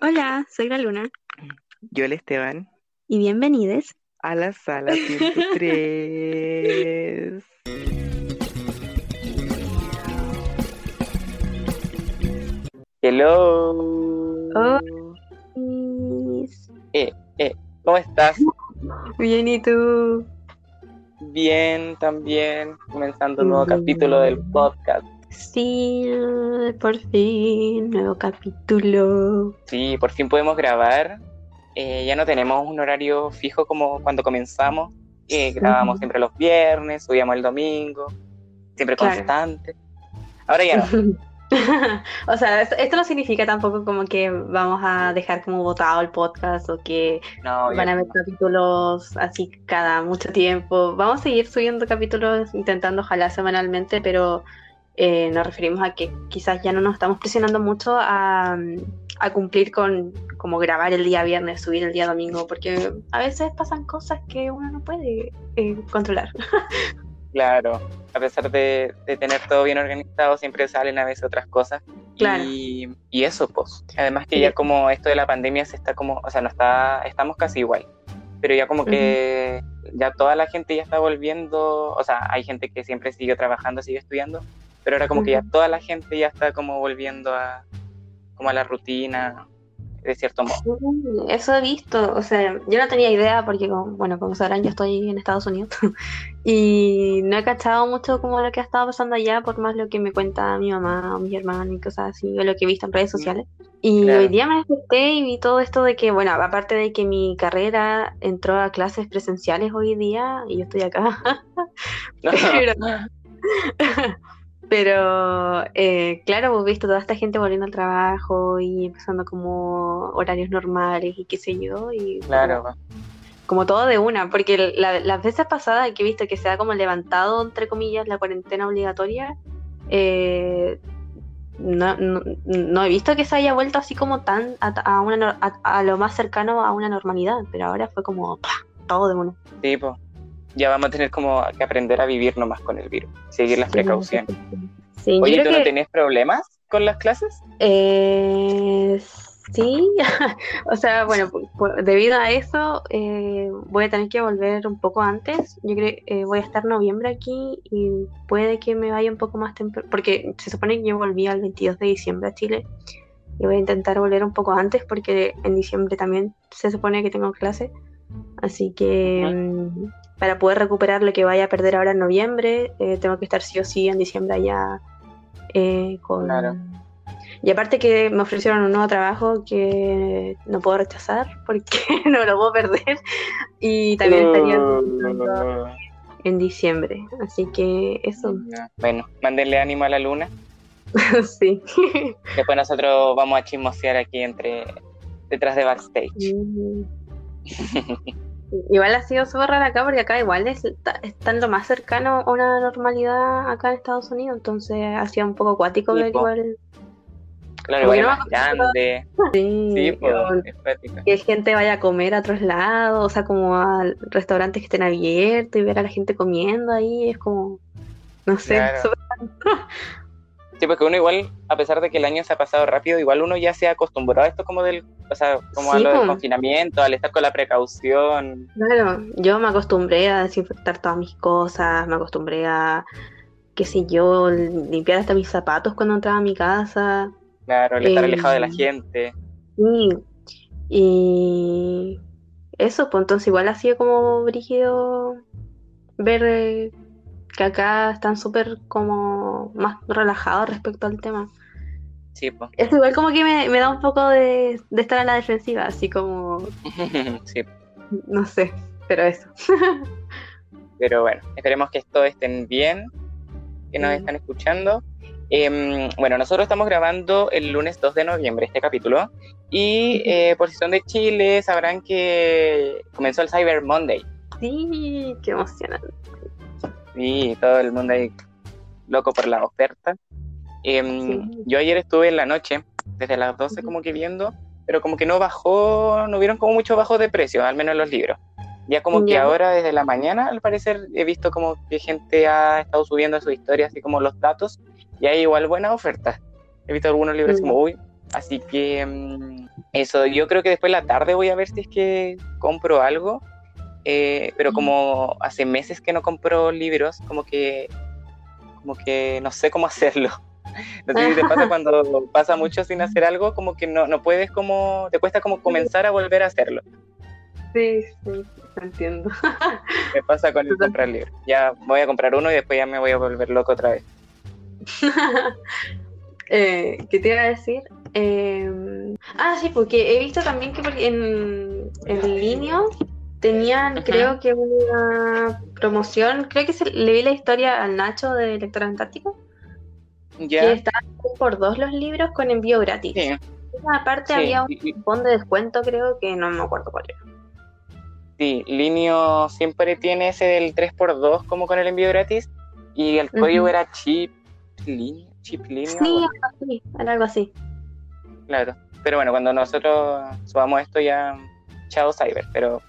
Hola, soy la Luna Yo el Esteban y bienvenidos. a la sala 103. Hello. Oh. Eh, eh, ¿cómo estás? Bien, ¿y tú? Bien, también. Comenzando un nuevo capítulo del podcast. Sí, por fin, nuevo capítulo. Sí, por fin podemos grabar. Eh, ya no tenemos un horario fijo como cuando comenzamos. Eh, grabábamos Ujú. siempre los viernes, subíamos el domingo, siempre Claro. constante. Ahora ya no. O sea, esto, no significa tampoco como que vamos a dejar como botado el podcast o que No, van a no. haber capítulos así cada mucho tiempo. Vamos a seguir subiendo capítulos, intentando ojalá semanalmente, pero eh, nos referimos a que quizás ya no nos estamos presionando mucho a, a cumplir con como grabar el día viernes, subir el día domingo, porque a veces pasan cosas que uno no puede eh, controlar. Claro, a pesar de, de tener todo bien organizado, siempre salen a veces otras cosas. Claro. Y, y eso, pues. Además que Sí. ya como esto de la pandemia se está como, o sea, no está, estamos casi igual. Pero ya como que ya toda la gente ya está volviendo, o sea, hay gente que siempre siguió trabajando, sigue estudiando, pero ahora como que ya toda la gente ya está como volviendo a, como a la rutina, de cierto modo. Mm, Eso he visto, o sea, yo no tenía idea porque, como- bueno, como sabrán, yo estoy en Estados Unidos y no he cachado mucho como lo que ha estado pasando allá, por más lo que me cuenta mi mamá o mis hermanos y cosas así, o lo que he visto en redes sociales. Y Claro. hoy día me desperté y vi todo esto de que, bueno, aparte de que mi carrera entró a clases presenciales hoy día y yo estoy acá, Pero- pero eh, claro, hemos visto toda esta gente volviendo al trabajo y empezando como horarios normales y qué sé yo, y Claro, como todo de una, porque la- las veces pasadas que he visto que se ha como levantado, entre comillas, la cuarentena obligatoria, eh, no, no, no he visto que se haya vuelto así como tan a, a una, a, a lo más cercano a una normalidad, pero ahora fue como ¡pah! todo de una. sí, pues. Ya vamos a tener como que aprender a vivir nomás con el virus, seguir las precauciones. Sí, Oye, ¿tú que, no tenías problemas con las clases? eh, sí, o sea, bueno, debido a eso eh, voy a tener que volver un poco antes. Yo creo eh, voy a estar noviembre aquí y puede que me vaya un poco más temprano, porque se supone que yo volví el 22 de diciembre a Chile y voy a intentar volver un poco antes porque en diciembre también se supone que tengo clase. Así que mm, para poder recuperar lo que vaya a perder ahora en noviembre, eh, tengo que estar sí o sí en diciembre allá eh, con... Claro. Y aparte que me ofrecieron un nuevo trabajo que no puedo rechazar porque no lo puedo perder y también estaría en diciembre. Así que eso. Bueno, mándenle ánimo a la luna. sí. Después nosotros vamos a chismosear aquí entre detrás de backstage. Mm. Igual ha sido súper raro acá porque acá igual es, está, está lo más cercano a una normalidad acá en Estados Unidos, entonces ha sido un poco acuático ver igual Claro, igual que no es más grande. sí, Sí, pues, es práctica. que gente vaya a comer a otros lados, o sea, como a restaurantes que estén abiertos y ver a la gente comiendo ahí, es como, no sé, Claro. súper- Sí, porque uno igual, a pesar de que el año se ha pasado rápido, igual uno ya se ha acostumbrado a esto como del, o sea, como a Sí, lo del confinamiento, al estar con la precaución. Claro, yo me acostumbré a desinfectar todas mis cosas, me acostumbré a, qué sé yo, limpiar hasta mis zapatos cuando entraba a mi casa. Claro, el estar Eh, alejado de la gente. Sí, y eso, pues entonces igual ha sido como brígido ver eh, que acá están súper como más relajados respecto al tema. Sí, pues. Eso igual como que me, me da un poco de, de estar a la defensiva, así como, sí, no sé, pero eso. pero bueno, esperemos que todos estén bien, que nos Sí. están escuchando. Em, bueno, nosotros estamos grabando el lunes 2 de noviembre este capítulo y eh, por si son de Chile sabrán que comenzó el Cyber Monday Sí, qué emocionante. Y todo el mundo ahí loco por la oferta. Em, Sí. Yo ayer estuve en la noche, desde las 12 Ujú. como que viendo, pero como que no bajó, no vieron como mucho bajo de precio, al menos en los libros. Ya como que ahora desde la mañana, al parecer, he visto como que gente ha estado subiendo su historia, así como los datos, y hay igual buenas ofertas. He visto algunos libros Mm. como, uy, así que mm, Eso, yo creo que después la tarde voy a ver si es que compro algo, eh, pero como hace meses que no compro libros, como que, como que no sé cómo hacerlo. No sé si te pasa cuando pasa mucho sin hacer algo, como que no, no puedes como, te cuesta como comenzar a volver a hacerlo. Sí, sí, entiendo. Me pasa con el comprar libros. Ya voy a comprar uno y después ya me voy a volver loco otra vez. eh, ¿Qué te iba a decir? Eh, ah, sí, porque he visto también que en, en línea tenían, creo que una promoción, creo que se, le vi la historia al Nacho de Lector Antártico, ¿Ya? que estaban por dos los libros con envío gratis. Sí. Aparte había un cupón de descuento, creo que no me acuerdo cuál era. Sí, Linio siempre tiene ese del 3x2 como con el envío gratis y el código era chip linio, chip linio. Sí, algo así, era algo así. Claro, pero bueno, cuando nosotros subamos esto ya, chao Cyber, pero...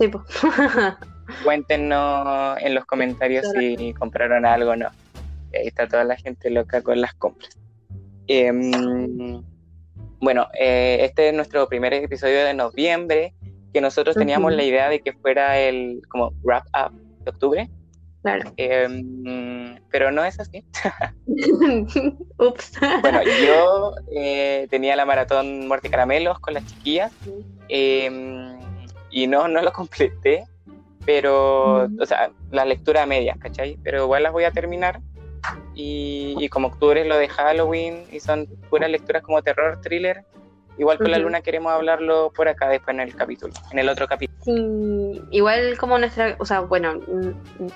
Sí, pues. cuéntenos en los comentarios si compraron algo o no. Ahí está toda la gente loca con las compras. Em, bueno, eh, este es nuestro primer episodio de noviembre, que nosotros teníamos la idea de que fuera el como wrap up de octubre. Claro. Em, pero no es así. Ups. bueno, yo eh, tenía la maratón Muerte Caramelos con las chiquillas em, y no, no lo completé, pero, o sea, la lectura a medias, ¿cachai? Pero igual las voy a terminar. Y, como octubre es lo de Halloween y son puras lecturas como terror, thriller, Igual con la luna queremos hablarlo por acá después en el capítulo, en el otro capítulo. Sí, igual como nuestra, o sea, bueno,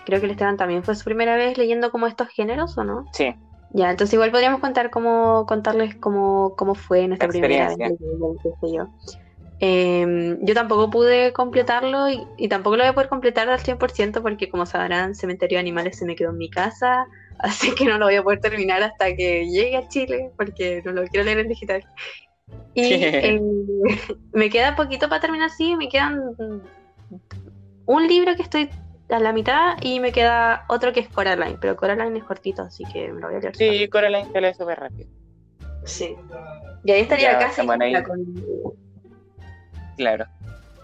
creo que el Esteban también fue su primera vez leyendo como estos géneros, ¿o no? Sí. Ya, entonces igual podríamos contar cómo, contarles cómo, cómo fue nuestra primera vez. Yo. Eh, yo tampoco pude completarlo y, y, tampoco lo voy a poder completar al 100% porque como sabrán, Cementerio de Animales se me quedó en mi casa, así que no lo voy a poder terminar hasta que llegue a Chile porque no lo quiero leer en digital. Y eh, me queda poquito para terminar, sí, me quedan un libro que estoy a la mitad y me queda otro que es Coraline, pero Coraline es cortito, así que me lo voy a leer. Sí, Coraline se lee súper rápido. Sí. Y ahí estaría casi con... Claro.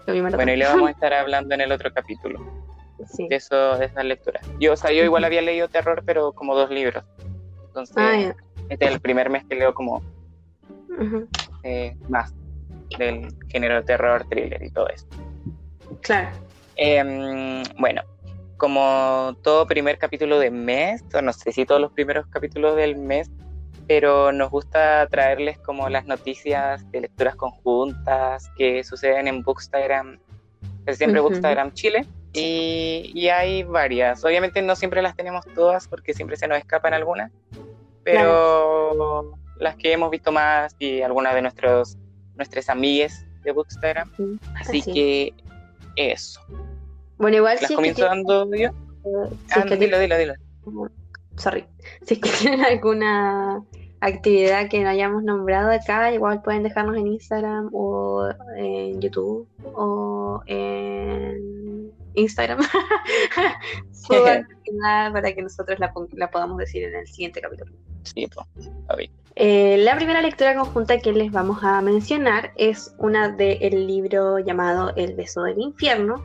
Bueno, y le vamos a estar hablando en el otro capítulo. Sí. De, eso, de esas lecturas. Yo, o sea, yo igual había leído terror, pero como dos libros. Entonces, ah, este es el primer mes que leo como eh, más del género terror, thriller y todo eso. Claro. Em, bueno, como todo primer capítulo de mes, no sé si todos los primeros capítulos del mes, pero nos gusta traerles como las noticias de lecturas conjuntas que suceden en Bookstagram, es siempre Bookstagram Chile, y, y, hay varias. Obviamente no siempre las tenemos todas porque siempre se nos escapan algunas, pero las que hemos visto más y algunas de nuestros nuestras amigas de Bookstagram. así, que eso. Bueno, igual ¿Las comienzo dando yo? Eh, ah, dilo, dilo, dilo. Sorry. Si es que tienen alguna actividad que no hayamos nombrado acá, igual pueden dejarnos en Instagram o en YouTube o en Instagram para que nosotros la, la, podamos decir en el siguiente capítulo. Sí, eh, la primera lectura conjunta que les vamos a mencionar es una del libro llamado El beso del infierno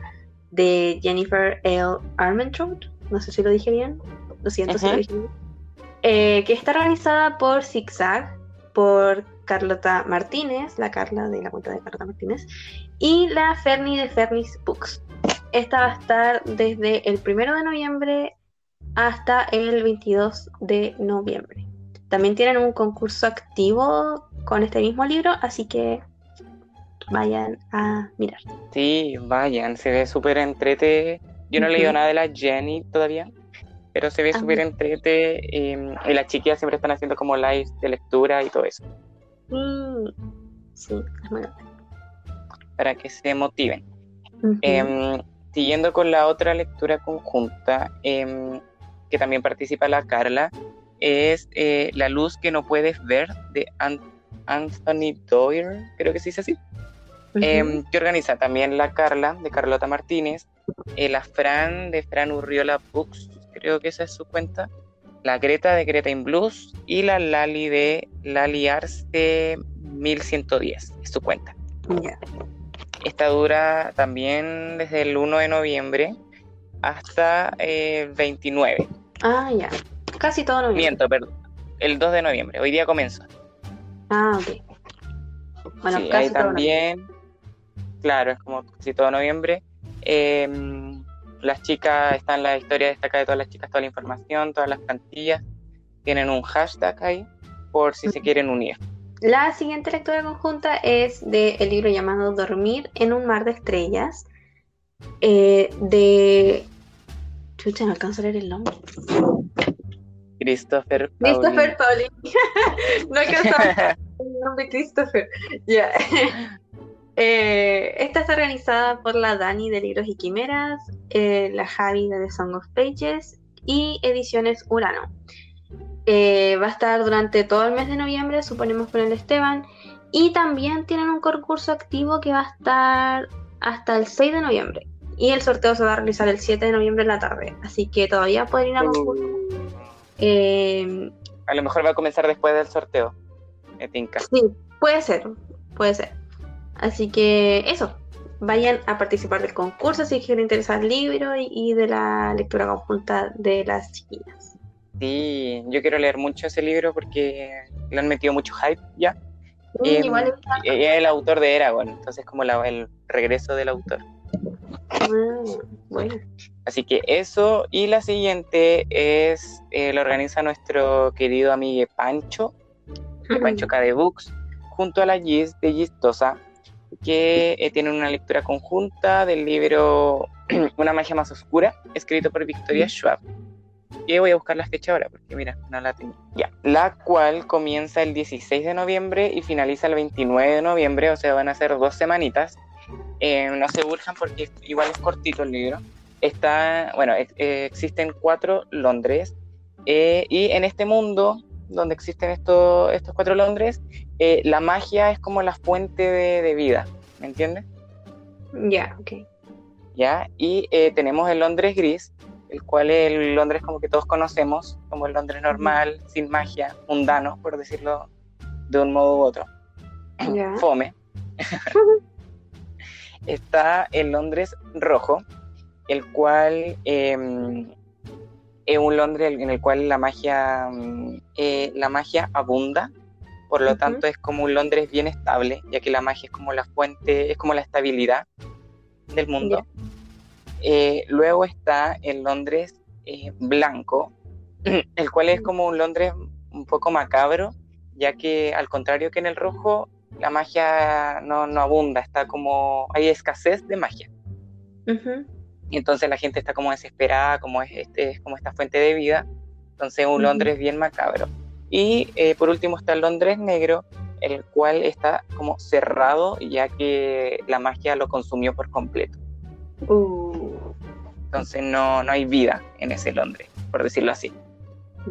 de Jennifer L. Armentrout. No sé si lo dije bien. Lo siento si lo dije bien. Eh, que está organizada por Zigzag, por Carlota Martínez, la Carla de la cuenta de Carlota Martínez, y la Ferni de Fernis Books. Esta va a estar desde el primero de noviembre hasta el 22 de noviembre. También tienen un concurso activo con este mismo libro, así que vayan a mirar. Sí, vayan, se ve súper entrete. Yo no he leído nada de la Jenny todavía, pero se ve ah, súper entrete em, y las chiquillas siempre están haciendo como lives de lectura y todo eso. Mm, sí, es muy Para que se motiven. Em, siguiendo con la otra lectura conjunta, em, que también participa la Carla, es eh, La luz que no puedes ver de Anthony Doyle, creo que se dice así, em, que organiza también la Carla de Carlota Martínez, eh, la Fran de Fran Urriola Books, creo que esa es su cuenta, la Greta de Greta in Blues y la Lali de Lali Arce 1110, es su cuenta. Ya. Esta dura también desde el 1 de noviembre hasta el 29. Ah, ya. Casi todo noviembre. Miento, perdón. El 2 de noviembre. Hoy día comenzó. Ah, ok. Bueno, Sí, casi ahí todo también, claro, es como casi todo noviembre. Em, las chicas, están la historia destacada de todas las chicas, toda la información, todas las plantillas. Tienen un hashtag ahí por si se quieren unir. La siguiente lectura conjunta es del libro llamado Dormir en un mar de estrellas, eh, de... Chucha, no alcanzo a leer el nombre. Christopher Christopher Paulin. Paulin. no alcanzo a leer el nombre Christopher. Ya. Eh, esta está organizada por la Dani de Libros y Quimeras, eh, la Javi de The Song of Pages y Ediciones Urano. Eh, va a estar durante todo el mes de noviembre, suponemos con el Esteban. Y también tienen un concurso activo que va a estar hasta el 6 de noviembre. Y el sorteo se va a realizar el 7 de noviembre en la tarde. Así que todavía pueden ir a concurso. Eh, A lo mejor va a comenzar después del sorteo. Me tinca. sí, puede ser, puede ser. Así que eso, vayan a participar del concurso si quieren interesar el libro y, y de la lectura conjunta de las chiquillas. Sí, yo quiero leer mucho ese libro porque le han metido mucho hype ya. Y Em, igual y es el autor de Eragon, entonces como la- el regreso del autor. Ah, bueno. Así que eso, y la siguiente es, eh, lo organiza nuestro querido amigo Pancho, de Pancho K de Books, junto a la Gis de Gistosa, que eh, tienen una lectura conjunta del libro Una magia más oscura, escrito por Victoria Schwab. Y voy a buscar la fecha ahora, porque mira, no la tengo. Ya, la cual comienza el 16 de noviembre y finaliza el 29 de noviembre, o sea, van a ser dos semanitas. Eh, no se urjan porque igual es cortito el libro. Está, bueno, eh, existen cuatro Londres eh, y en este mundo donde existen estos, estos cuatro Londres, eh, la magia es como la fuente de, de vida, ¿me entiendes? Ya, ok. ¿Ya? Y eh, tenemos el Londres gris, el cual es el Londres como que todos conocemos, como el Londres normal, sin magia, mundano, por decirlo de un modo u otro. Fome. Está el Londres rojo, el cual eh, es un Londres en el cual la magia, mm, eh, la magia abunda, por lo tanto es como un Londres bien estable, ya que la magia es como la fuente, es como la estabilidad del mundo. Eh, luego está el Londres eh, blanco, el cual es como un Londres un poco macabro, ya que al contrario que en el rojo, la magia no, no abunda, está como, hay escasez de magia. Y entonces la gente está como desesperada, como es, este, es como esta fuente de vida. Entonces un. Londres bien macabro. Y eh, por último está el Londres negro, el cual está como cerrado, ya que la magia lo consumió por completo. Uh, Entonces no, no hay vida en ese Londres, por decirlo así.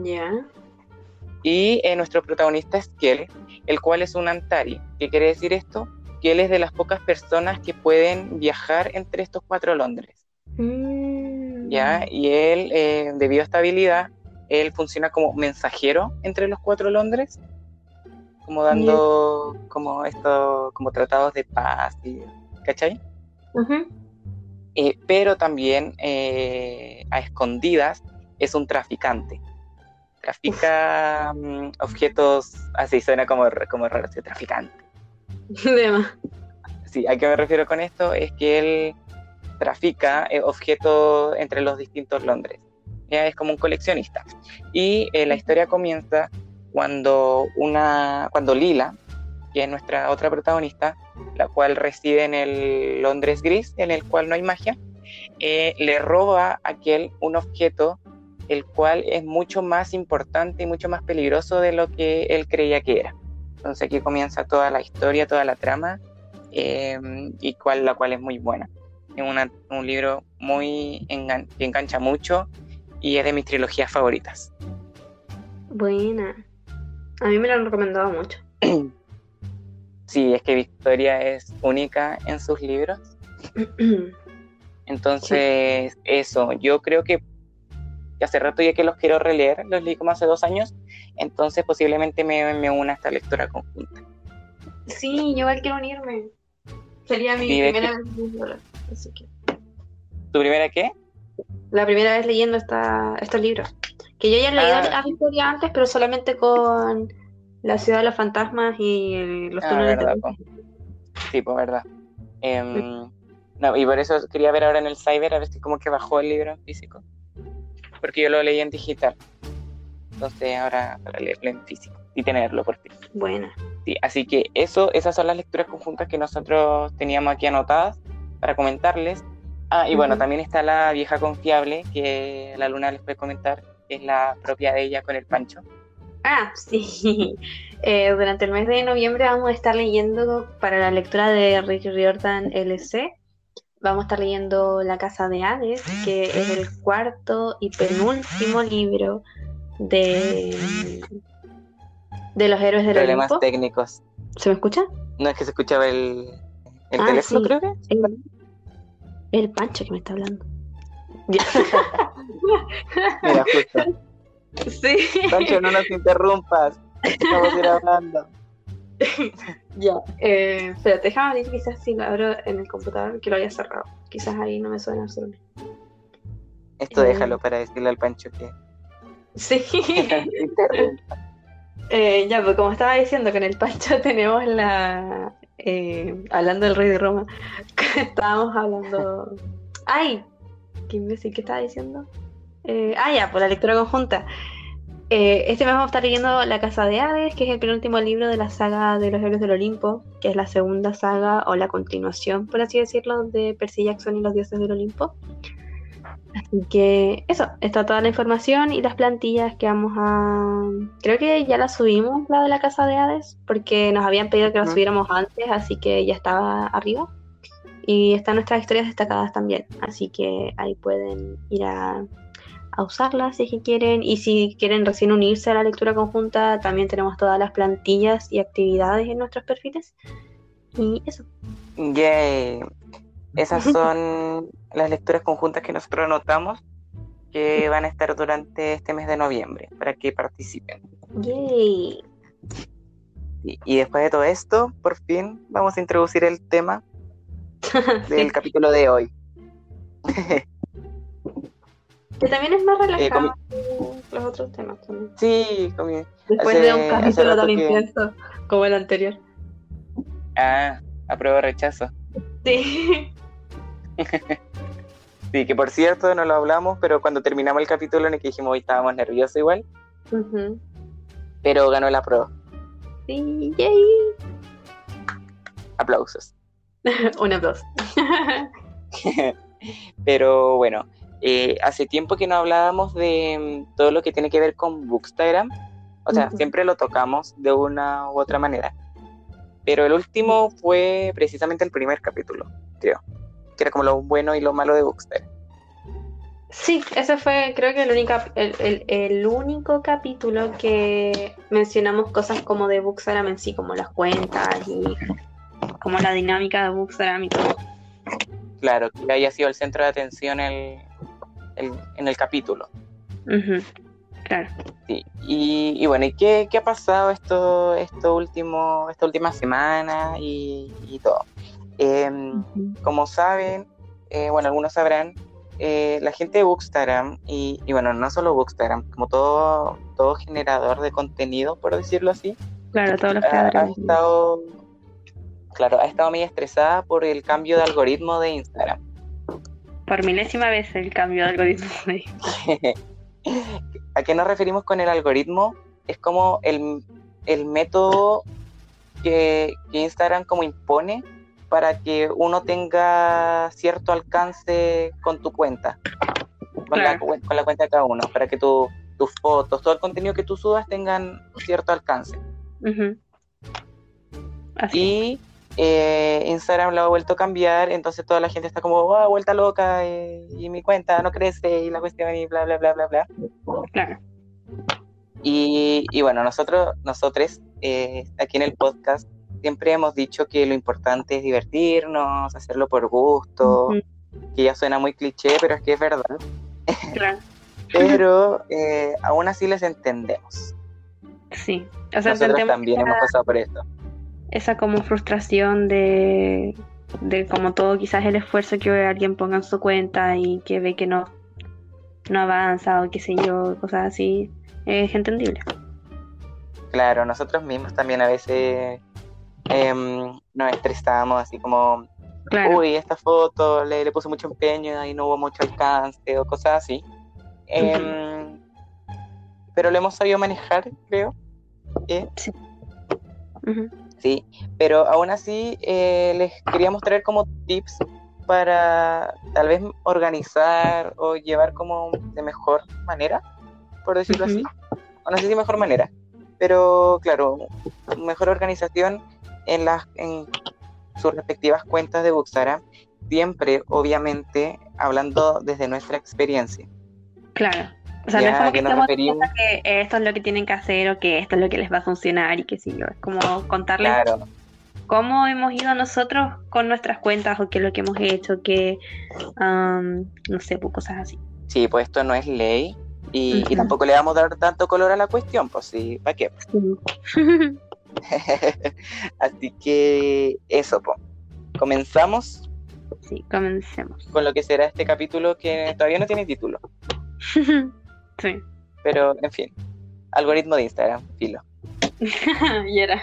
ya. Y eh, nuestro protagonista es Kiel, el cual es un Antari. ¿Qué quiere decir esto? Que él es de las pocas personas que pueden viajar entre estos cuatro Londres. Mm. ¿ya? Y él, eh, debido a esta habilidad, él funciona como mensajero entre los cuatro Londres, como dando como esto, como tratados de paz, y- ¿cachai? Ujú. Eh, pero también eh, a escondidas es un traficante. Trafica mm, objetos, así suena como, como raro, sí, traficante. De más. Sí, ¿a qué me refiero con esto? Es que él trafica eh, objetos entre los distintos Londres. Es como un coleccionista. Y eh, la historia comienza cuando una, cuando Lila, que es nuestra otra protagonista, la cual reside en el Londres gris, en el cual no hay magia, eh, le roba a aquel un objeto el cual es mucho más importante y mucho más peligroso de lo que él creía que era. Entonces aquí comienza toda la historia, toda la trama, eh, y cual, la cual es muy buena. Es una- un libro muy engan- que engancha mucho y es de mis trilogías favoritas. Buena. A mí me lo han recomendado mucho. Sí, es que Victoria es única en sus libros. Entonces, eso, yo creo que, hace rato ya que los quiero releer, los leí como hace dos años, entonces posiblemente me, me una a esta lectura conjunta. sí, yo igual quiero unirme. Sería mi primera vez. Así que. ¿Tu primera qué? La primera vez leyendo esta, estos libros. Que yo ya he leído Ah. la historia antes, pero solamente con La ciudad de los fantasmas y el- los Ah, túneles. Sí, pues verdad. Em, no, y por eso quería ver ahora en el cyber a ver si como que bajó el libro físico. Porque yo lo leí en digital. Entonces ahora para leerlo en físico y tenerlo por fin. Buena. Sí, así que eso, esas son las lecturas conjuntas que nosotros teníamos aquí anotadas para comentarles. Ah, y bueno, también está la vieja confiable que la luna les puede comentar, que es la propia de ella con el Pancho. Ah, sí. Eh, durante el mes de noviembre vamos a estar leyendo para la lectura de Rick Riordan LC. Vamos a estar leyendo La Casa de Hades, que es el cuarto y penúltimo libro de, de los héroes del Problemas Olimpo. técnicos. ¿Se me escucha? No es que se escuchaba el, el Ah, teléfono, sí. creo que. El, el Pancho que me está hablando. Ya. Mira, justo. Sí. Pancho, no nos interrumpas. Estamos hablando. Ya. Eh, espérate, déjame abrir quizás si lo abro en el computador que lo haya cerrado. Quizás ahí no me suena absolutamente. Esto Eh. déjalo para decirle al Pancho que. Sí. Eh, ya, pues como estaba diciendo, con el Pancho tenemos la. Eh, hablando del rey de Roma. Estábamos hablando. ¡Ay! ¿Qué imbécil? ¿Qué estaba diciendo? Eh, ah, ya, pues la lectura conjunta. Eh, este mes vamos a estar leyendo La Casa de Hades, que es el penúltimo libro de la saga de los héroes del Olimpo, que es la segunda saga o la continuación, por así decirlo, de Percy Jackson y los dioses del Olimpo. Así que eso, está toda la información y las plantillas que vamos a... Creo que ya la subimos, la de la Casa de Hades, porque nos habían pedido que la subiéramos antes, así que ya estaba arriba. Y están nuestras historias destacadas también, así que ahí pueden ir a, a usarlas si es que quieren. Y si quieren recién unirse a la lectura conjunta, también tenemos todas las plantillas y actividades en nuestros perfiles. Y eso. Yay. Esas son las lecturas conjuntas que nosotros anotamos que van a estar durante este mes de noviembre para que participen. Yay. Y, y después de todo esto, por fin vamos a introducir el tema del capítulo de hoy. que también es más relajado Eh, comi- que los otros temas también. Sí, Después Hace- de un capítulo tan que- intenso como el anterior. Ah, apruebo rechazo. Sí. Sí, que por cierto no lo hablamos, pero cuando terminamos el capítulo en el que dijimos hoy estábamos nerviosos igual, pero ganó la prueba. Sí, yay. Aplausos. Un aplauso. Pero bueno, eh, hace tiempo que no hablábamos de mm, todo lo que tiene que ver con Bookstagram. O sea, siempre lo tocamos de una u otra manera. Pero el último fue precisamente el primer capítulo, creo. Que era como lo bueno y lo malo de Bookstagram. Sí, ese fue creo que el, única, el, el- el único capítulo que mencionamos cosas como de Bookstagram en sí, como las cuentas y como la dinámica de Bookstagram y todo. Claro, que haya sido el centro de atención el, el- en el capítulo. Claro. Sí, y, y bueno, ¿y qué, qué ha pasado esto, esto último, esta última semana y, y todo? Em, como saben, eh, bueno, algunos sabrán, eh, la gente de Bookstagram, y, y bueno, no solo Bookstagram, como todo, todo generador de contenido, por decirlo así, Claro, todos los ha, ha estado, claro, ha estado muy estresada por el cambio de algoritmo de Instagram. Por milésima vez el cambio de algoritmo. de- ¿A qué nos referimos con el algoritmo? Es como el, el método que, que Instagram como impone para que uno tenga cierto alcance con tu cuenta, con, la, Claro. cuen- con la cuenta de cada uno, para que tu- tus fotos, todo el contenido que tú subas tengan cierto alcance. Así. Y eh, Instagram lo ha vuelto a cambiar, entonces toda la gente está como, "Ah, vuelta loca, eh, y mi cuenta no crece, y la cuestión, y bla, bla, bla, bla, bla. Claro. Y, y bueno, nosotros, nosotros eh, aquí en el podcast siempre hemos dicho que lo importante es divertirnos, hacerlo por gusto, que ya suena muy cliché, pero es que es verdad. Claro. Pero eh, aún así les entendemos. Sí. O sea, Nosotros también hemos pasado por esto. esa como frustración de, de como todo quizás el esfuerzo que alguien ponga en su cuenta y que ve que no, no avanza o qué sé yo, cosas así, es entendible. Claro, nosotros mismos también a veces em, nos estresamos así como, uy, esta foto le, le puse mucho empeño y no hubo mucho alcance o cosas así. Em, pero lo hemos sabido manejar, creo. ¿eh? Sí. Sí, pero aún así eh, les queríamos traer como tips para tal vez organizar o llevar como de mejor manera, por decirlo así. O no sé si mejor manera, pero claro, mejor organización en las en sus respectivas cuentas de Buxara, siempre obviamente hablando desde nuestra experiencia. Claro. O sea, no es como que, estamos que esto es lo que tienen que hacer o que esto es lo que les va a funcionar y que sí, es como contarles cómo hemos ido nosotros con nuestras cuentas o qué es lo que hemos hecho, que no sé, pues cosas así. Sí, pues esto no es ley y, tampoco le vamos a dar tanto color a la cuestión, pues sí, ¿para qué? así que eso. Comenzamos. Sí, comencemos. Con lo que será este capítulo que todavía no tiene título. Sí. Pero, en fin, algoritmo de Instagram, filo. y era.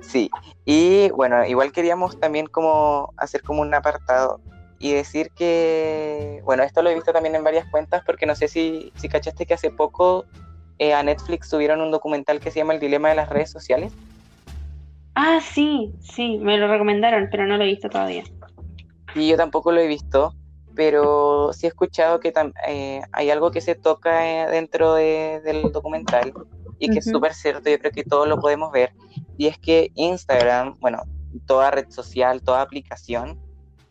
Sí, y bueno, igual queríamos también como hacer como un apartado y decir que, bueno, esto lo he visto también en varias cuentas porque no sé si, si cachaste que hace poco eh, a Netflix subieron un documental que se llama El Dilema de las Redes Sociales. Ah, sí, sí, me lo recomendaron, pero no lo he visto todavía. Y yo tampoco lo he visto, pero sí he escuchado que eh, hay algo que se toca eh, dentro del documental y que es súper cierto, yo creo que todos lo podemos ver, y es que Instagram, bueno, toda red social, toda aplicación,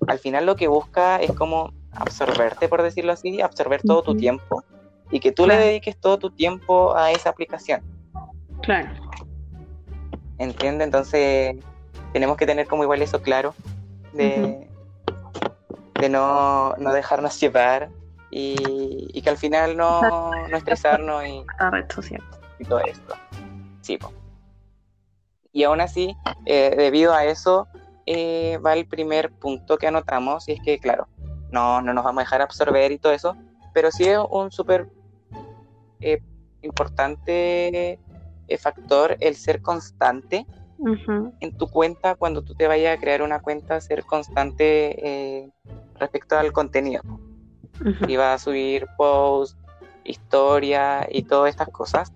al final lo que busca es como absorberte, por decirlo así, absorber todo tu tiempo y que tú le dediques todo tu tiempo a esa aplicación. Claro. ¿Entiendes? Entonces tenemos que tener como igual eso claro de, de no, no dejarnos llevar y, que al final no, no estresarnos y, y todo esto. Sí, Y aún así, eh, debido a eso, eh, va el primer punto que anotamos, y es que, claro, no, no nos vamos a dejar absorber y todo eso, pero sí es un súper eh, importante factor el ser constante en tu cuenta cuando tú te vayas a crear una cuenta, ser constante respecto al contenido. Y va a subir posts, historia y todas estas cosas.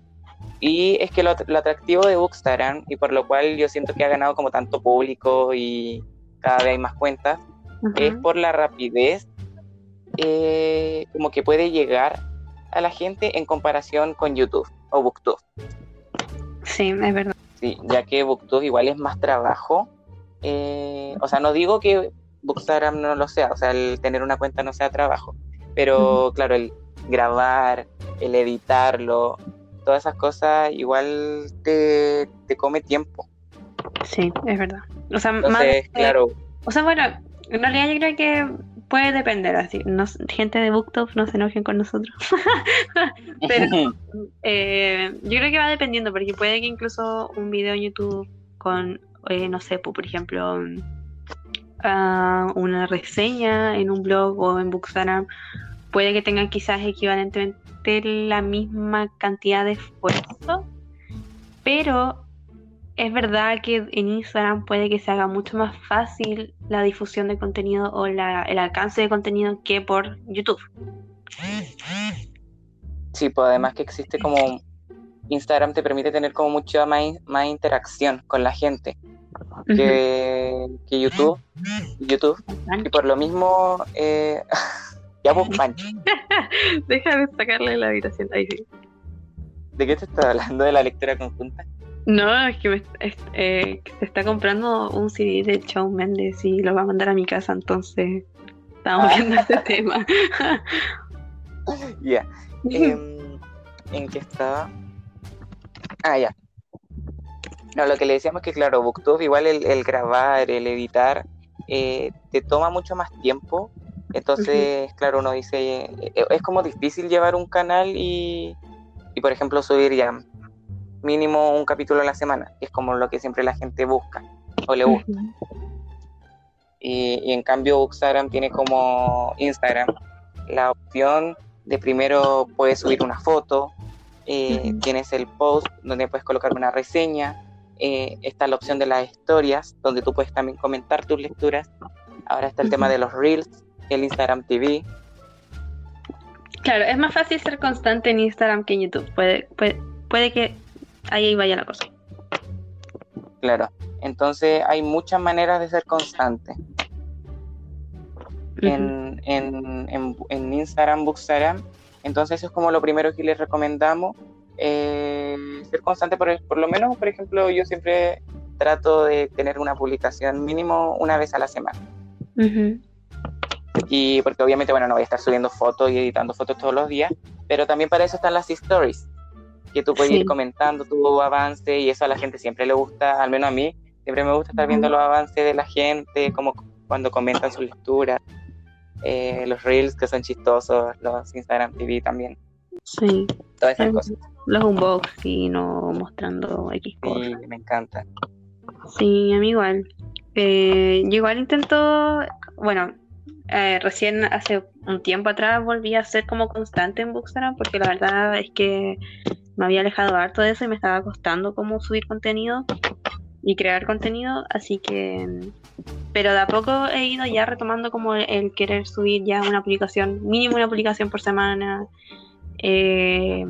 Y es que lo, atractivo de Bookstagram, y por lo cual yo siento que ha ganado como tanto público y cada vez hay más cuentas, es por la rapidez eh, como que puede llegar a la gente en comparación con YouTube o Booktube. Sí, es verdad. Sí, ya que Booktube igual es más trabajo. Eh, o sea, no digo que Bookstagram no lo sea, o sea, el tener una cuenta no sea trabajo, pero claro, el grabar, el editarlo, todas esas cosas igual te, come tiempo. Sí, es verdad. O sea, claro. O sea, bueno, en realidad yo creo que puede depender, así, no, gente de Booktop no se enojen con nosotros. Pero eh, yo creo que va dependiendo, porque puede que incluso un video en YouTube con, eh, no sé, por ejemplo, una reseña en un blog o en Bookstagram, puede que tengan quizás equivalentemente la misma cantidad de esfuerzo, pero es verdad que en Instagram puede que se haga mucho más fácil la difusión de contenido o el alcance de contenido que por YouTube. Sí, pues además que existe como Instagram te permite tener como mucha más, más interacción con la gente que, YouTube. YouTube. Y por lo mismo, eh, ya vos Pancho. Déjame sacarle la habitación. Ahí sí. ¿De qué te estás hablando? ¿De la lectura conjunta? No, es que, me, eh, se está comprando un CD de Shawn Mendes y lo va a mandar a mi casa, entonces estamos viendo este tema. Ya. Em, ¿En qué estaba? Ah, ya. No, lo que le decíamos es que, claro, Booktube, igual el, grabar, el editar, eh, te toma mucho más tiempo. Entonces, claro, uno dice, eh, es como difícil llevar un canal y, y, por ejemplo, subir ya mínimo un capítulo a la semana, que es como lo que siempre la gente busca o le gusta. Y, en cambio Bookstagram tiene como Instagram la opción de primero puedes subir una foto, eh, tienes el post donde puedes colocar una reseña, eh, está la opción de las historias donde tú puedes también comentar tus lecturas. Ahora está el tema de los reels, el Instagram TV. Claro, es más fácil ser constante en Instagram que en YouTube. Puede, puede, puede que ahí vaya la cosa. Claro, entonces hay muchas maneras de ser constante. en, en, Instagram, Bookstagram. Entonces eso es como lo primero que les recomendamos. Eh, ser constante, por, por lo menos, por ejemplo, yo siempre trato de tener una publicación mínimo una vez a la semana. Y porque obviamente, bueno, no voy a estar subiendo fotos y editando fotos todos los días, pero también para eso están las stories, que tú puedes ir comentando tu avance y eso a la gente siempre le gusta, al menos a mí, siempre me gusta estar viendo los avances de la gente, como cuando comentan su lectura, eh, los reels que son chistosos, los Instagram TV también. Sí. Todas esas cosas. Los unboxing o mostrando X cosas. Sí, me encanta. Sí, a mí igual. Eh, yo igual intento, bueno, eh, recién hace un tiempo atrás volví a ser como constante en Bookstagram porque la verdad es que me había alejado harto de eso y me estaba costando como subir contenido y crear contenido, así que pero de a poco he ido ya retomando como el, querer subir ya una publicación, mínimo una publicación por semana eh,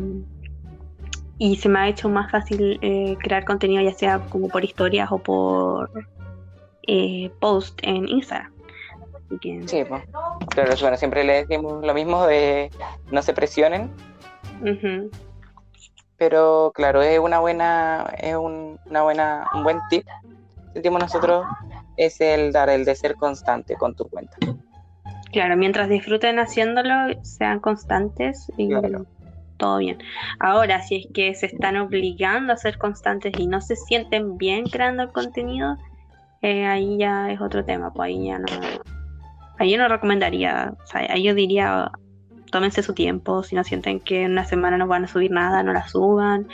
y se me ha hecho más fácil eh, crear contenido ya sea como por historias o por post en Instagram. Sí, pues. Pero bueno, siempre le decimos lo mismo de no se presionen. Pero claro, es una buena, es un, una buena, un buen tip, sentimos nosotros, es el dar el de ser constante con tu cuenta. Claro, mientras disfruten haciéndolo, sean constantes y todo bien. Ahora, si es que se están obligando a ser constantes y no se sienten bien creando el contenido, eh, ahí ya es otro tema, pues ahí ya no, yo no recomendaría, o sea, ahí yo diría, tómense su tiempo, si no sienten que en una semana no van a subir nada, no la suban,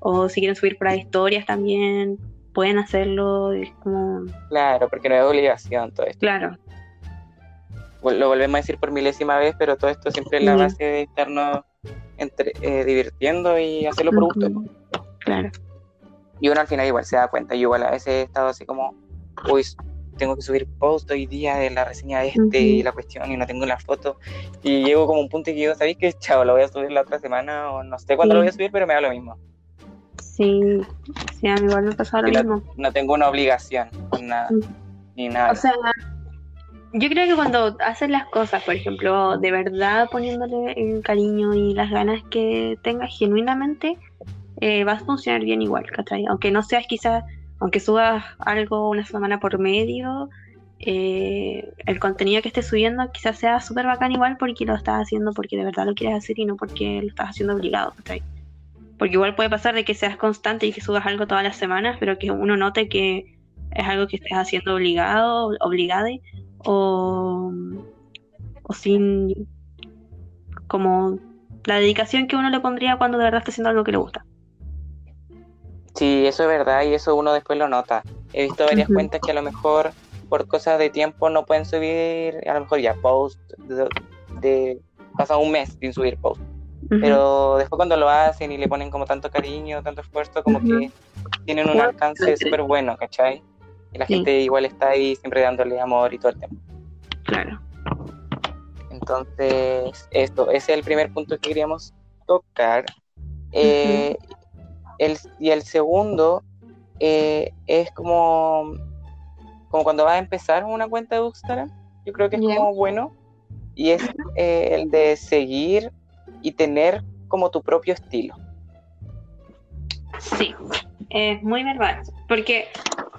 o si quieren subir para historias también, pueden hacerlo, es como... Claro, porque no es obligación todo esto. Claro. Lo volvemos a decir por milésima vez, pero todo esto siempre es la base de estarnos entre, eh, divirtiendo y hacerlo por gusto. Claro. Y uno al final igual se da cuenta, yo igual a veces he estado así como, uy, tengo que subir post hoy día de la reseña de este y la cuestión y no tengo la foto. Y llego como un punto y digo, ¿sabéis qué? Chao, lo voy a subir la otra semana o no sé cuándo lo voy a subir, pero me da lo mismo. Sí, sí, a mí igual me pasa lo mismo. No tengo una obligación, nada, ni nada. O sea, yo creo que cuando haces las cosas, por ejemplo, de verdad poniéndole el cariño y las ganas que tengas genuinamente, eh, vas a funcionar bien igual, ¿cachai? Aunque no seas quizás aunque subas algo una semana por medio, eh, el contenido que estés subiendo quizás sea súper bacán igual porque lo estás haciendo porque de verdad lo quieres hacer y no porque lo estás haciendo obligado. Porque igual puede pasar de que seas constante y que subas algo todas las semanas, pero que uno note que es algo que estés haciendo obligado, obligade, o, o sin como la dedicación que uno le pondría cuando de verdad está haciendo algo que le gusta. Sí, eso es verdad y eso uno después lo nota. He visto varias cuentas que a lo mejor por cosas de tiempo no pueden subir, a lo mejor ya post de, pasa un mes sin subir post. Pero después cuando lo hacen y le ponen como tanto cariño, tanto esfuerzo, como que tienen un alcance súper bueno, ¿cachai? Y la gente igual está ahí siempre dándole amor y todo el tiempo. Claro. Entonces, esto, ese es el primer punto que queríamos tocar. Eh, y el segundo eh, es como, como cuando vas a empezar una cuenta de Bookstagram. Yo creo que es como bueno. Y es eh, el de seguir y tener como tu propio estilo. Sí, es muy verbal. Porque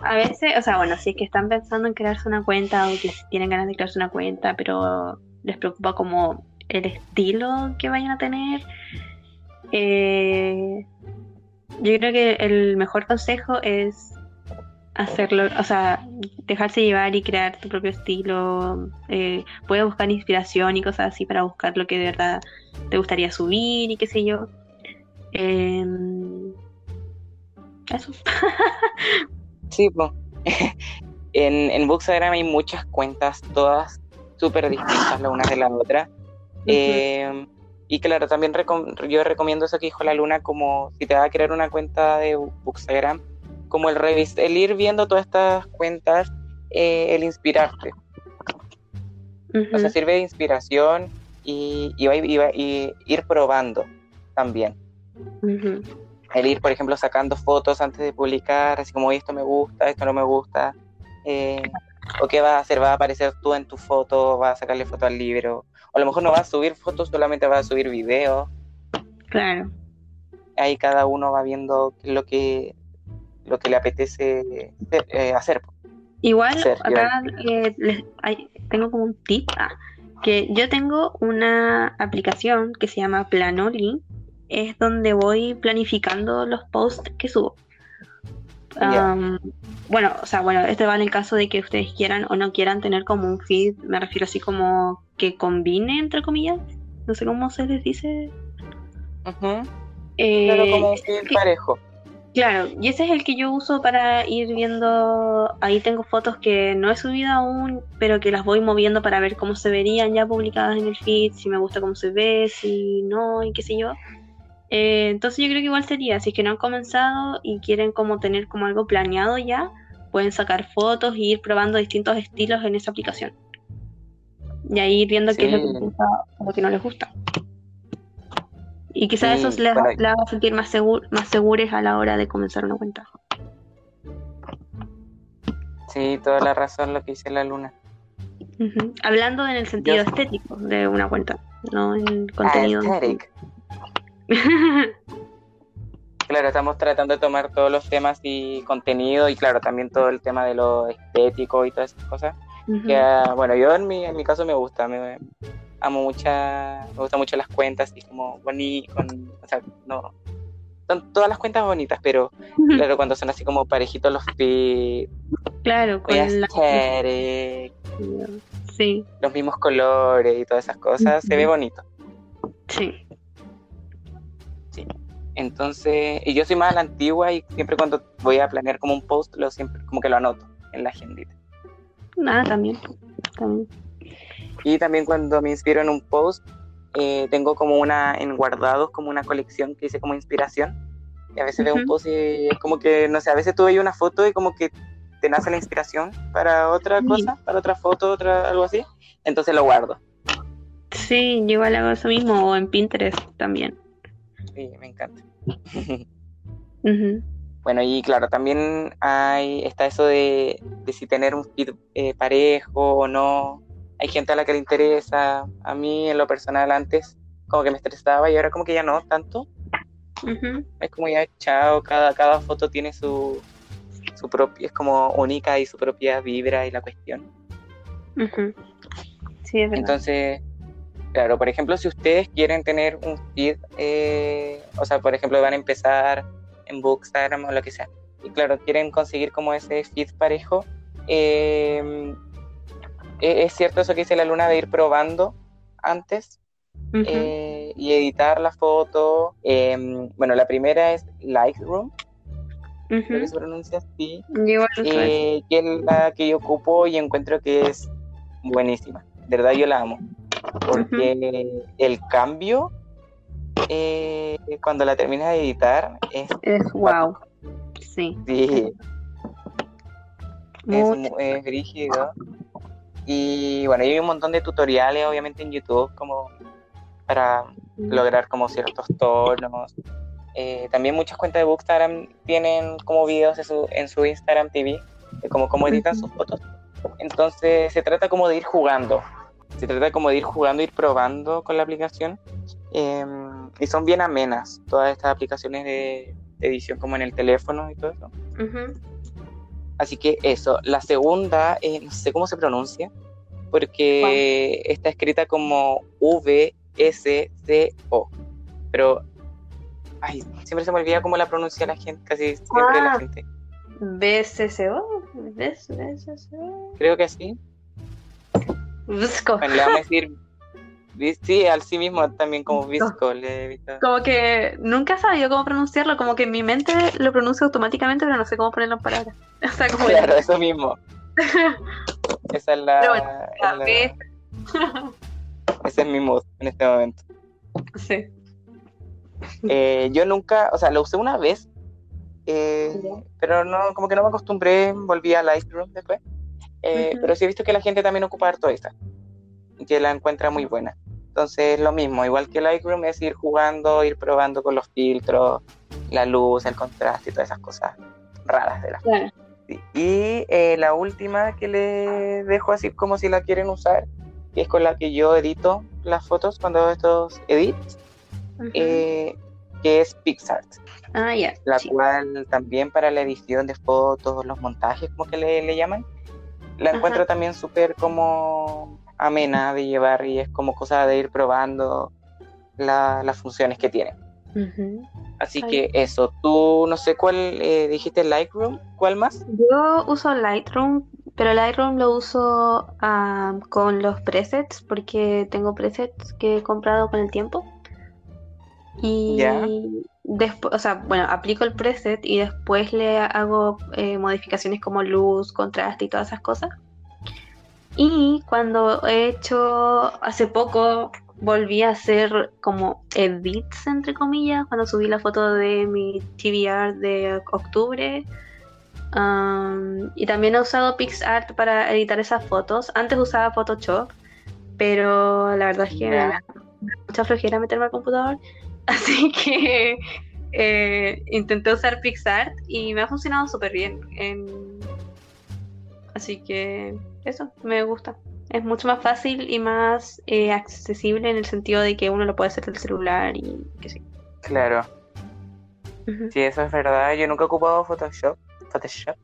a veces, o sea, bueno, si es que están pensando en crearse una cuenta o que tienen ganas de crearse una cuenta, pero les preocupa como el estilo que vayan a tener, eh, yo creo que el mejor consejo es hacerlo, o sea, dejarse llevar y crear tu propio estilo. Eh, puedes buscar inspiración y cosas así para buscar lo que de verdad te gustaría subir y qué sé yo. Em, eso. sí, pues. En, en Bookstagram hay muchas cuentas, todas súper distintas la una de la otra. Eh, y claro, también yo recomiendo eso que dijo la Luna, como si te va a crear una cuenta de Bookstagram, como el, el ir viendo todas estas cuentas, eh, el inspirarte. O sea, sirve de inspiración y, y, ir probando también. El ir, por ejemplo, sacando fotos antes de publicar, así como esto me gusta, esto no me gusta. Eh, o qué vas a hacer, vas a aparecer tú en tu foto, vas a sacarle foto al libro. A lo mejor no vas a subir fotos, solamente vas a subir videos. Claro. Ahí cada uno va viendo lo que, lo que le apetece eh, hacer. Igual, acá eh, tengo como un tip, ah, que yo tengo una aplicación que se llama Planoly, es donde voy planificando los posts que subo. bueno, o sea, bueno, esto va en el caso de que ustedes quieran o no quieran tener como un feed, me refiero así como que combine, entre comillas, no sé cómo se les dice. Eh, claro, como un feed parejo. Claro, y ese es el que yo uso para ir viendo, ahí tengo fotos que no he subido aún, pero que las voy moviendo para ver cómo se verían ya publicadas en el feed, si me gusta cómo se ve, si no, y qué sé yo. Eh, entonces yo creo que igual sería, si es que no han comenzado y quieren como tener como algo planeado ya, pueden sacar fotos y ir probando distintos estilos en esa aplicación. Y ahí viendo qué es lo que les gusta o lo que no les gusta. Y quizás eso les, haga sentir más, más seguros a la hora de comenzar una cuenta. Sí, toda la razón lo que dice la luna. Hablando en el sentido estético de una cuenta, no en contenido. claro, estamos tratando de tomar todos los temas y contenido y claro, también todo el tema de lo estético y todas esas cosas. Que, ah, bueno, yo en mi, en mi caso me gusta, me, amo mucha, me gustan mucho las cuentas y como bonitas, o sea, no, son todas las cuentas bonitas, pero claro, cuando son así como parejitos los feeds, claro, con la... sí. los mismos colores y todas esas cosas, se ve bonito. Sí. Sí. Entonces, y yo soy más a la antigua y siempre cuando voy a planear como un post, lo siempre como que lo anoto en la agendita. Nada, también. también. Y también cuando me inspiro en un post, eh, tengo como una en guardados, como una colección que hice como inspiración. Y a veces veo un post y es como que, no sé, a veces tú ves una foto y como que te nace la inspiración para otra cosa, para otra foto, otra, algo así. Entonces lo guardo. Sí, yo igual hago eso mismo, o en Pinterest también. Sí, me encanta. Bueno, y claro, también hay, está eso de, de si tener un feed eh, parejo o no hay gente a la que le interesa. A mí, en lo personal, antes como que me estresaba y ahora como que ya no tanto. Es como ya, chao, cada, cada foto tiene su, su propia, es como única y su propia vibra y la cuestión. Sí, es verdad. Entonces, claro, por ejemplo, si ustedes quieren tener un feed, eh, o sea, por ejemplo, van a empezar en Bookstagram o lo que sea, y claro, quieren conseguir como ese feed parejo, eh, es cierto eso que dice la luna de ir probando antes eh, y editar la foto. Em, bueno, la primera es Lightroom, creo que se pronuncia así, eh, que es la que yo ocupo y encuentro que es buenísima. De verdad yo la amo, porque el cambio eh, cuando la terminas de editar es... Es wow. Sí. Sí. Es, es rígido. Y bueno, hay un montón de tutoriales, obviamente, en YouTube, como para lograr como ciertos tonos. Eh, también muchas cuentas de Bookstagram tienen como videos en su, en su Instagram TV, de como cómo editan sus fotos. Entonces se trata como de ir jugando, se trata como de ir jugando, ir probando con la aplicación. Em, y son bien amenas todas estas aplicaciones de, edición como en el teléfono y todo eso. Así que eso. La segunda, eh, no sé cómo se pronuncia, porque está escrita como V-S-C-O. Pero, ay, siempre se me olvida cómo la pronuncia la gente, casi siempre la ah. gente. ¿B-S-C-O? Creo que sí. Visco. Bueno, le vamos a decir Sí, al sí mismo también como visco le he visto. Como que nunca he sabido cómo pronunciarlo, como que en mi mente lo pronuncio automáticamente, pero no sé cómo ponerlo en palabras. O sea, como claro, eso mismo. Esa es la. Ese es mi mood en este momento. Sí. Eh, yo nunca, o sea, lo usé una vez, eh, pero no, como que no me acostumbré, volví a Lightroom después. Eh, pero sí he visto que la gente también ocupa harto esta y que la encuentra muy buena. Entonces, lo mismo, igual que Lightroom, es ir jugando, ir probando con los filtros, la luz, el contraste y todas esas cosas raras de la Y la última que le dejo así como si la quieren usar, que es con la que yo edito las fotos cuando hago estos edits, eh, que es PixArt. Ah, ya. La cual también para la edición de fotos, los montajes, como que le, llaman, la encuentro también súper como amena de llevar y es como cosa de ir probando las funciones que tiene. Así que eso, tú no sé cuál eh, dijiste Lightroom, ¿cuál más? Yo uso Lightroom, pero Lightroom lo uso con los presets porque tengo presets que he comprado con el tiempo. Y después, o sea, bueno, aplico el preset y después le hago eh, modificaciones como luz, contraste y todas esas cosas. Y cuando he hecho hace poco, volví a hacer como edits, entre comillas, cuando subí la foto de mi TVR de octubre. y también he usado PixArt para editar esas fotos. Antes usaba Photoshop, pero la verdad es que me da mucha flojera meterme al computador. Así que eh, intenté usar PixArt y me ha funcionado súper bien. Así que eso, me gusta. Es mucho más fácil y más eh, accesible en el sentido de que uno lo puede hacer del celular y que sí. Claro. Sí, eso es verdad. Yo nunca he ocupado Photoshop. Photoshop.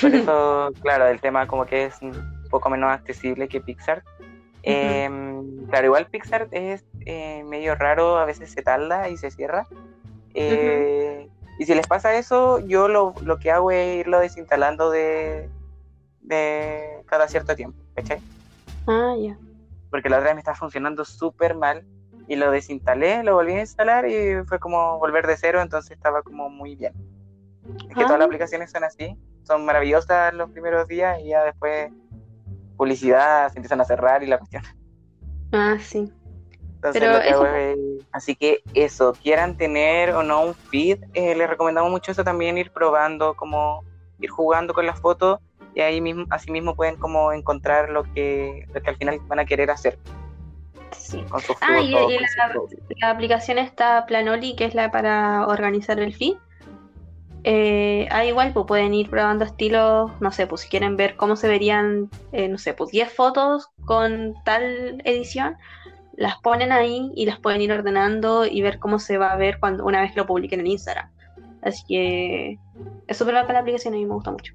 Por eso, claro, el tema como que es un poco menos accesible que Pixar. Em, claro, igual Pixar es eh, medio raro, a veces se tarda y se cierra. Eh, y si les pasa eso, yo lo, lo que hago es irlo desinstalando de, de cada cierto tiempo, ¿cachai? Ah, ya. Porque la otra vez me estaba funcionando súper mal y lo desinstalé, lo volví a instalar y fue como volver de cero, entonces estaba como muy bien. Es que todas las ah. aplicaciones son así, son maravillosas los primeros días y ya después publicidad se empiezan a cerrar y la cuestión. Ah, sí. así que eso, quieran tener o no un feed, eh, les recomendamos mucho eso también, ir probando, como ir jugando con las fotos y ahí mismo, así mismo pueden como encontrar lo que, lo que al final van a querer hacer. Sí. ah, y, la, aplicación está Planoli, que es la para organizar el feed. Eh, ah, igual, pues pueden ir probando estilos, no sé, pues si quieren ver cómo se verían, eh, no sé, pues 10 fotos con tal edición, las ponen ahí y las pueden ir ordenando y ver cómo se va a ver cuando una vez que lo publiquen en Instagram. Así que es súper bacana la aplicación, a mí me gusta mucho.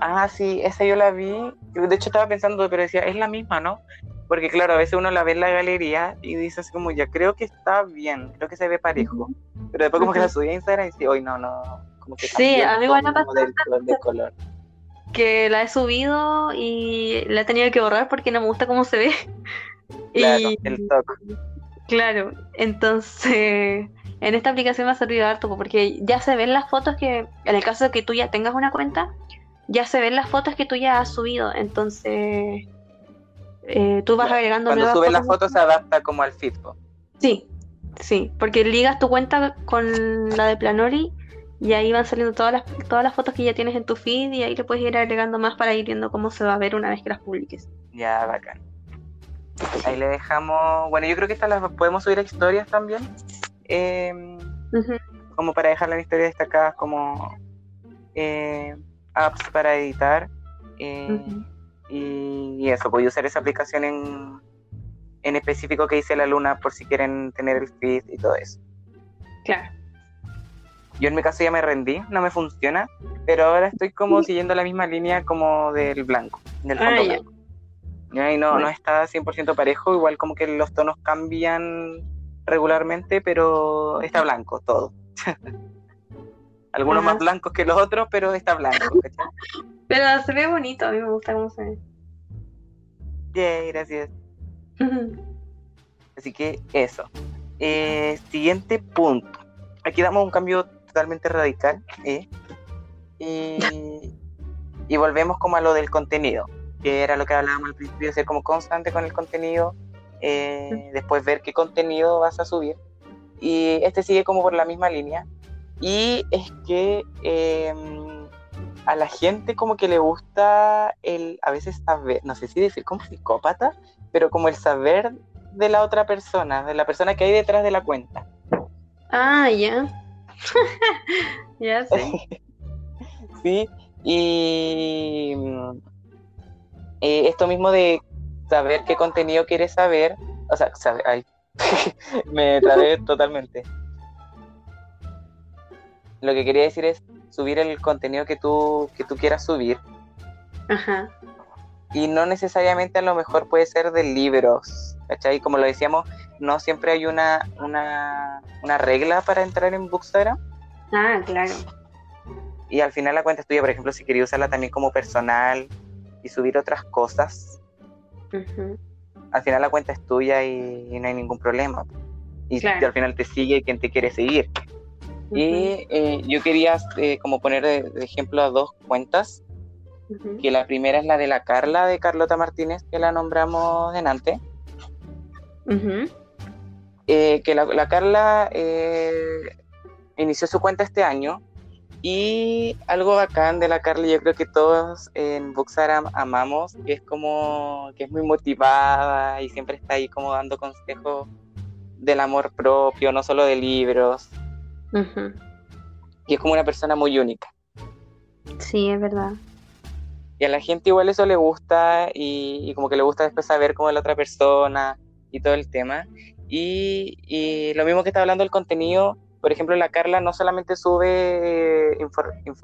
Ah, sí, esa yo la vi. De hecho estaba pensando, pero decía, es la misma, ¿no? Porque claro, a veces uno la ve en la galería y dice así como, ya creo que está bien, creo que se ve parejo. Pero después como que la subí a Instagram y dice, hoy no, no, como que Sí, a mí igual me de color. que la he subido y la he tenido que borrar porque no me gusta cómo se ve. Claro, y, el toque. Claro, entonces en esta aplicación me ha servido harto porque ya se ven las fotos que, en el caso de que tú ya tengas una cuenta, ya se ven las fotos que tú ya has subido, entonces eh, tú vas agregando Cuando subes las fotos se adapta como al feed. Sí, sí, porque ligas tu cuenta con la de Planori y ahí van saliendo todas las, todas las fotos que ya tienes en tu feed y ahí le puedes ir agregando más para ir viendo cómo se va a ver una vez que las publiques. Ya, bacán. Ahí le dejamos, bueno, yo creo que estas las podemos subir a historias también, em, como para dejar las historias destacadas como... Eh, apps para editar. Eh, y, eso, voy a usar esa aplicación en, en específico que hice la luna por si quieren tener el feed y todo eso. Claro. Yo en mi caso ya me rendí, no me funciona, pero ahora estoy como siguiendo la misma línea como del blanco, del fondo ah, blanco. Y no, no está 100% parejo, igual como que los tonos cambian regularmente, pero está blanco todo. Algunos más blancos que los otros, pero está blanco. pero se ve bonito, a mí me gusta cómo se ve. Yay, gracias. Así que eso. Eh, siguiente punto. Aquí damos un cambio totalmente radical. ¿eh? Y volvemos como a lo del contenido, que era lo que hablábamos al principio, ser como constante con el contenido, eh, después ver qué contenido vas a subir. Y este sigue como por la misma línea. Y es que em, a la gente como que le gusta el, a veces saber, no sé si decir como psicópata, pero como el saber de la otra persona, de la persona que hay detrás de la cuenta. Ah, ya. ya sé. sí, y eh, esto mismo de saber qué contenido quieres saber, o sea, saber, ay, me trabé totalmente. Lo que quería decir es subir el contenido que tú, que tú quieras subir. Ajá. Y no necesariamente a lo mejor puede ser de libros, ¿cachai? Como lo decíamos, no siempre hay una, una, una regla para entrar en Bookstagram. Ah, claro. Y al final la cuenta es tuya, por ejemplo, si quería usarla también como personal y subir otras cosas, al final la cuenta es tuya y, no hay ningún problema. Y al final te sigue quien te quiere seguir. Y eh, yo quería eh, como poner de, ejemplo a dos cuentas, que la primera es la de la Carla, de Carlota Martínez, que la nombramos en antes. Eh, que la, Carla inició su cuenta este año y algo bacán de la Carla, yo creo que todos en Booksaram amamos, que es como que es muy motivada y siempre está ahí como dando consejos del amor propio, no solo de libros. Y es como una persona muy única. Sí, es verdad. Y a la gente igual eso le gusta y, como que le gusta después saber cómo es la otra persona y todo el tema. Y, y lo mismo que está hablando el contenido, por ejemplo, la Carla no solamente sube eh,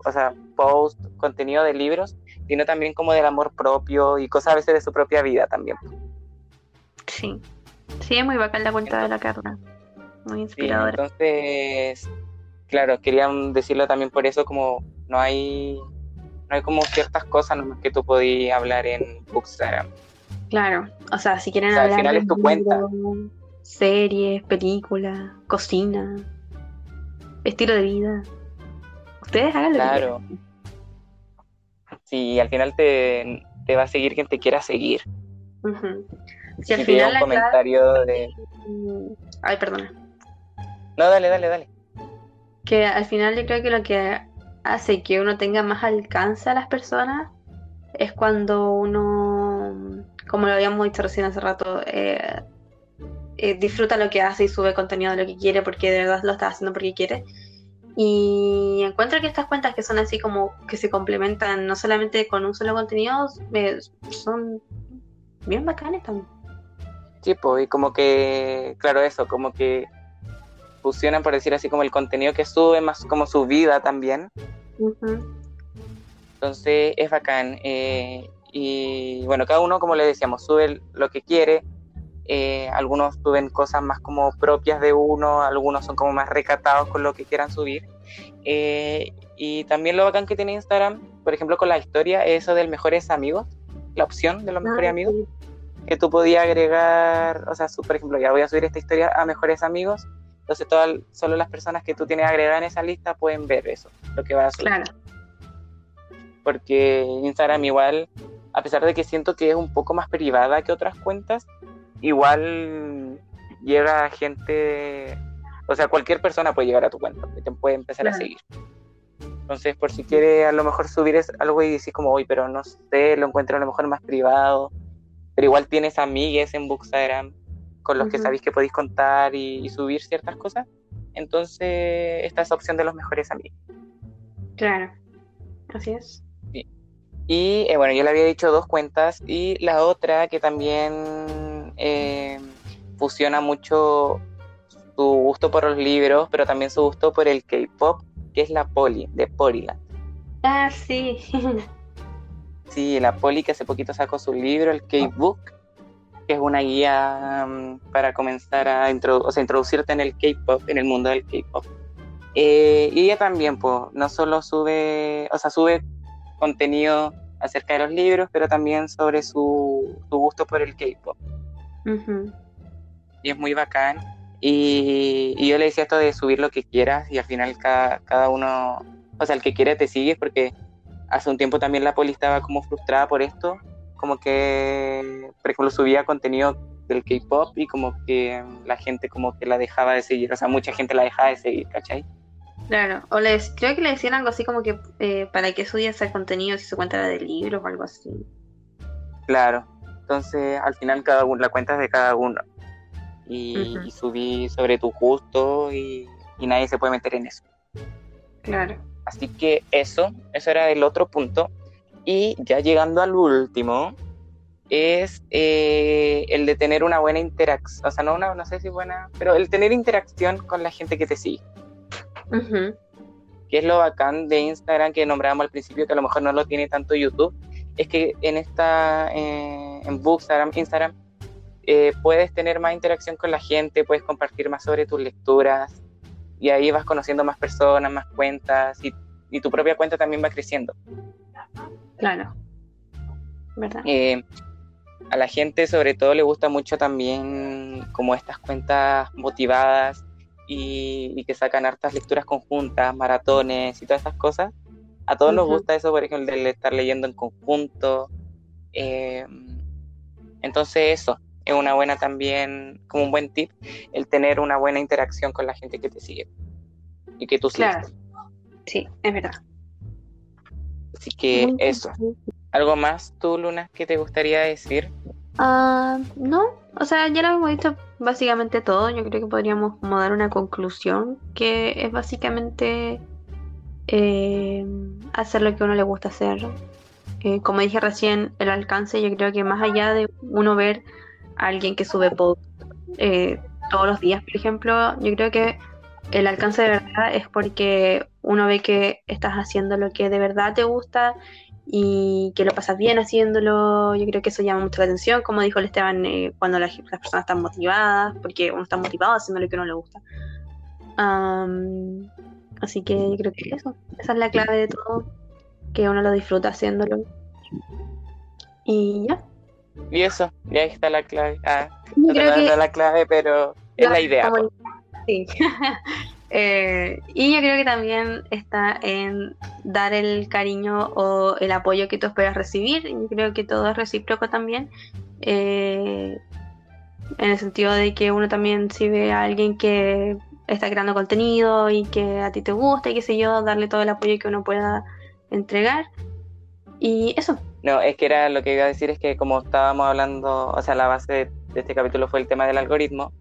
o sea, post, contenido de libros, sino también como del amor propio y cosas a veces de su propia vida también. Sí, sí, es muy bacán la cuenta de la Carla, muy inspiradora. entonces, claro, querían decirlo también por eso, como no hay, no hay como ciertas cosas que tú podías hablar en Bookstagram. Claro, o sea, si quieren hablar al final es tu cuenta. series, películas, cocina estilo de vida. Ustedes hagan lo claro. que Sí, al final te, va a seguir quien te quiera seguir. Si al final un comentario de... Ay, perdona. No, dale, dale, dale. Que al final yo creo que lo que hace que uno tenga más alcance a las personas es cuando uno, como lo habíamos dicho recién hace rato, eh, eh, disfruta lo que hace y sube contenido de lo que quiere porque de verdad lo está haciendo porque quiere. Y encuentro que estas cuentas que son así como que se complementan no solamente con un solo contenido, eh, son bien bacanes también. Sí, pues, y como que, claro, eso, como que fusionan, por decir así, como el contenido que sube, más como su vida también. Entonces es bacán. Eh, y bueno, cada uno, como le decíamos, sube lo que quiere, eh, algunos suben cosas más como propias de uno, algunos son como más recatados con lo que quieran subir. Eh, y también lo bacán que tiene Instagram, por ejemplo, con la historia, es eso del mejores amigos, la opción de los mejores ah, amigos, que tú podías agregar, o sea, por ejemplo, ya voy a subir esta historia a mejores amigos, entonces todas, solo las personas que tú tienes agregadas en esa lista pueden ver eso, lo que va a subir. Claro. Porque Instagram igual, a pesar de que siento que es un poco más privada que otras cuentas, igual llega gente, o sea, cualquier persona puede llegar a tu cuenta, te puede empezar a seguir. Entonces, por si quiere a lo mejor subir algo y decir como, hoy, pero no sé, lo encuentro a lo mejor más privado, pero igual tienes amigues en Bookstagram con los que sabéis que podéis contar y, subir ciertas cosas. Entonces, esta es la opción de los mejores amigos. Claro, así es. Y eh, bueno, yo le había dicho dos cuentas y la otra que también eh, fusiona mucho su gusto por los libros, pero también su gusto por el K-pop, que es la Poli, de Polyland. Ah, sí. sí, la Poli que hace poquito sacó su libro, el K-Book, que es una guía mm, para comenzar a introducirte en el K-pop, en el mundo del K-pop. Eh, y ella también, pues, no solo sube, o sea, sube contenido acerca de los libros, pero también sobre su, gusto por el K-pop. Y es muy bacán. Y, yo le decía esto de subir lo que quieras y al final cada, cada uno, o sea, el que quiere te sigue porque hace un tiempo también la poli estaba como frustrada por esto, como que, por ejemplo, subía contenido del K-pop y como que la gente como que la dejaba de seguir, o sea, mucha gente la dejaba de seguir, ¿cachai? Claro, o les, creo que le decían algo así como que eh, para que subía ese contenido si se cuenta de libros o algo así. Claro, entonces al final cada uno, la cuenta es de cada uno. Y, subí sobre tu gusto y, y nadie se puede meter en eso. Claro. Así que eso, eso era el otro punto. Y ya llegando al último, es eh, el de tener una buena interacción, o sea, no, una, no sé si buena, pero el tener interacción con la gente que te sigue. Que es lo bacán de Instagram que nombrábamos al principio, que a lo mejor no lo tiene tanto YouTube, es que en esta, eh, en Bookstagram, Instagram, eh, puedes tener más interacción con la gente, puedes compartir más sobre tus lecturas y ahí vas conociendo más personas, más cuentas y, tu propia cuenta también va creciendo. Claro. ¿Verdad? Eh, a la gente sobre todo le gusta mucho también como estas cuentas motivadas y, que sacan hartas lecturas conjuntas, maratones y todas estas cosas. A todos nos gusta eso, por ejemplo, el estar leyendo en conjunto. Eh, entonces eso, es una buena también, como un buen tip, el tener una buena interacción con la gente que te sigue y que tú claro. Sí, es verdad. Así que eso. ¿Algo más tú, Luna, que te gustaría decir? Ah, no, o sea, ya lo hemos visto básicamente todo. Yo creo que podríamos como dar una conclusión que es básicamente eh, hacer lo que a uno le gusta hacer. Eh, como dije recién, el alcance, yo creo que más allá de uno ver a alguien que sube post eh, todos los días, por ejemplo, yo creo que el alcance de verdad es porque uno ve que estás haciendo lo que de verdad te gusta y que lo pasas bien haciéndolo. Yo creo que eso llama mucho la atención, como dijo el Esteban, eh, cuando las, personas están motivadas, porque uno está motivado haciendo lo que uno le gusta. así que yo creo que eso, esa es la clave de todo, que uno lo disfruta haciéndolo. Y ya. Y eso, y ahí está la clave. Ah, no que... la clave, pero es la idea. Sí. Eh, y yo creo que también está en dar el cariño o el apoyo que tú esperas recibir. Yo creo que todo es recíproco también. Eh, en el sentido de que uno también si ve a alguien que está creando contenido y que a ti te gusta y qué sé yo, darle todo el apoyo que uno pueda entregar. Y eso. No, es que era lo que iba a decir, es que como estábamos hablando, o sea, la base de, este capítulo fue el tema del algoritmo.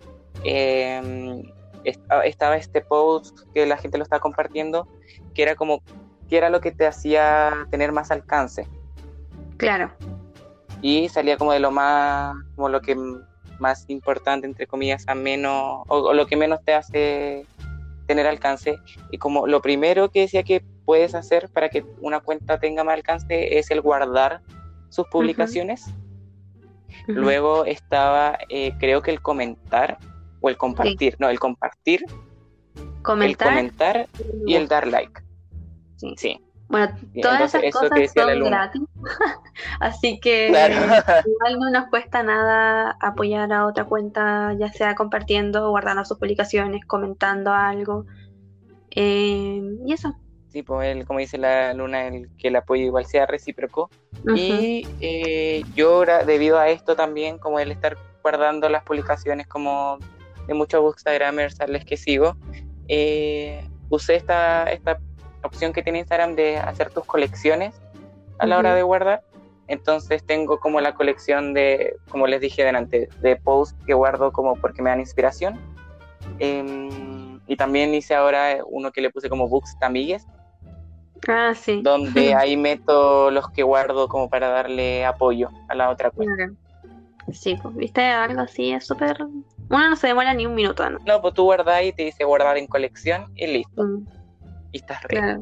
Eh, estaba este post que la gente lo estaba compartiendo, que era como, que era lo que te hacía tener más alcance. Claro. Y salía como de lo más, como lo que más importante, entre comillas, a menos, o, lo que menos te hace tener alcance. Y como lo primero que decía que puedes hacer para que una cuenta tenga más alcance es el guardar sus publicaciones. Luego estaba, eh, creo que el comentar, o el compartir, no, el compartir, comentar, el comentar y el dar like. Sí. Bueno, todas esas cosas son gratis, así que igual no nos cuesta nada apoyar a otra cuenta, ya sea compartiendo, guardando sus publicaciones, comentando algo, eh, y eso. Sí, pues como dice la Luna, el, que el apoyo igual sea recíproco. Y eh, yo, debido a esto también, como el estar guardando las publicaciones como de muchos bookstagramers a los que sigo, eh, usé esta, esta opción que tiene Instagram de hacer tus colecciones a la hora de guardar. Entonces tengo como la colección de, como les dije delante, de posts que guardo como porque me dan inspiración. Em, y también hice ahora uno que le puse como Books Tamigues. Ah, sí. Donde ahí meto los que guardo como para darle apoyo a la otra cuenta. Sí, pues viste, algo así es súper uno no se demora ni un minuto, ¿no? No, pues tú guardas y te dice guardar en colección y listo. Mm. Y estás re.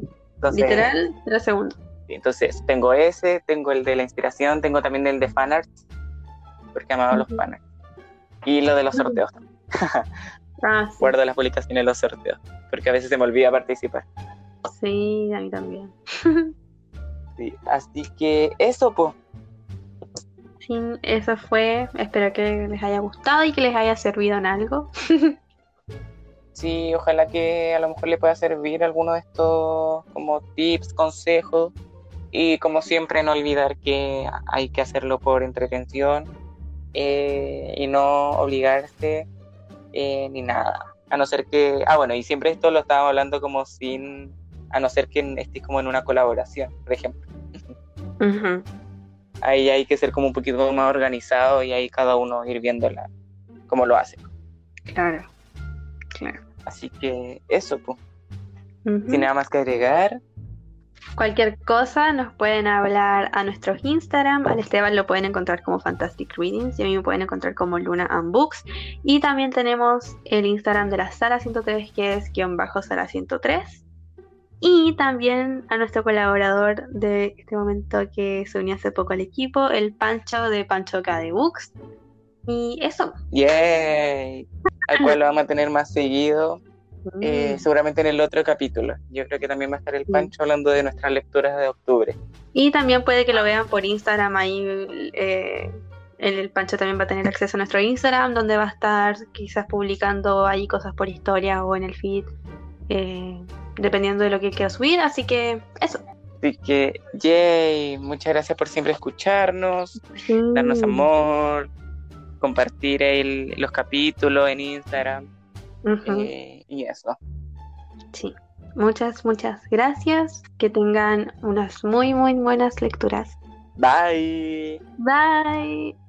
Literal, tres segundos. Entonces, tengo ese, tengo el de la inspiración, tengo también el de fanarts, porque amaba los fanarts. Y lo de los sorteos también. ah, Guardo las publicaciones de los sorteos, porque a veces se me olvida participar. Sí, a mí también. sí, así que eso, pues eso fue. Espero que les haya gustado y que les haya servido en algo. sí, ojalá que a lo mejor le pueda servir alguno de estos como tips, consejos. Y como siempre, no olvidar que hay que hacerlo por entretención eh, y no obligarse eh, ni nada. A no ser que, ah, bueno, y siempre esto lo estábamos hablando como sin, a no ser que estés como en una colaboración, por ejemplo. Ahí hay que ser como un poquito más organizado y ahí cada uno ir viéndola como lo hace. Claro, claro. Así que eso, pues. Sin nada más que agregar, Cualquier cosa nos pueden hablar a nuestros Instagram. Al Esteban lo pueden encontrar como Fantastic Readings y a mí me pueden encontrar como Luna and Books. Y también tenemos el Instagram de la Sala 103 que es guion bajo Sala 103. Y también a nuestro colaborador de este momento que se unió hace poco al equipo, el Pancho de Pancho K de Books. Y eso. ¡Yay! Al cual lo vamos a tener más seguido eh, mm. seguramente en el otro capítulo. Yo creo que también va a estar el Pancho hablando de nuestras lecturas de octubre. Y también puede que lo vean por Instagram ahí. Eh, el, Pancho también va a tener acceso a nuestro Instagram, donde va a estar quizás publicando ahí cosas por historia o en el feed, eh, dependiendo de lo que quiera subir. Así que eso. Así que, yay, muchas gracias por siempre escucharnos, darnos amor, compartir los capítulos en Instagram. Eh, y eso. Sí, muchas, muchas gracias. Que tengan unas muy, muy buenas lecturas. Bye. Bye.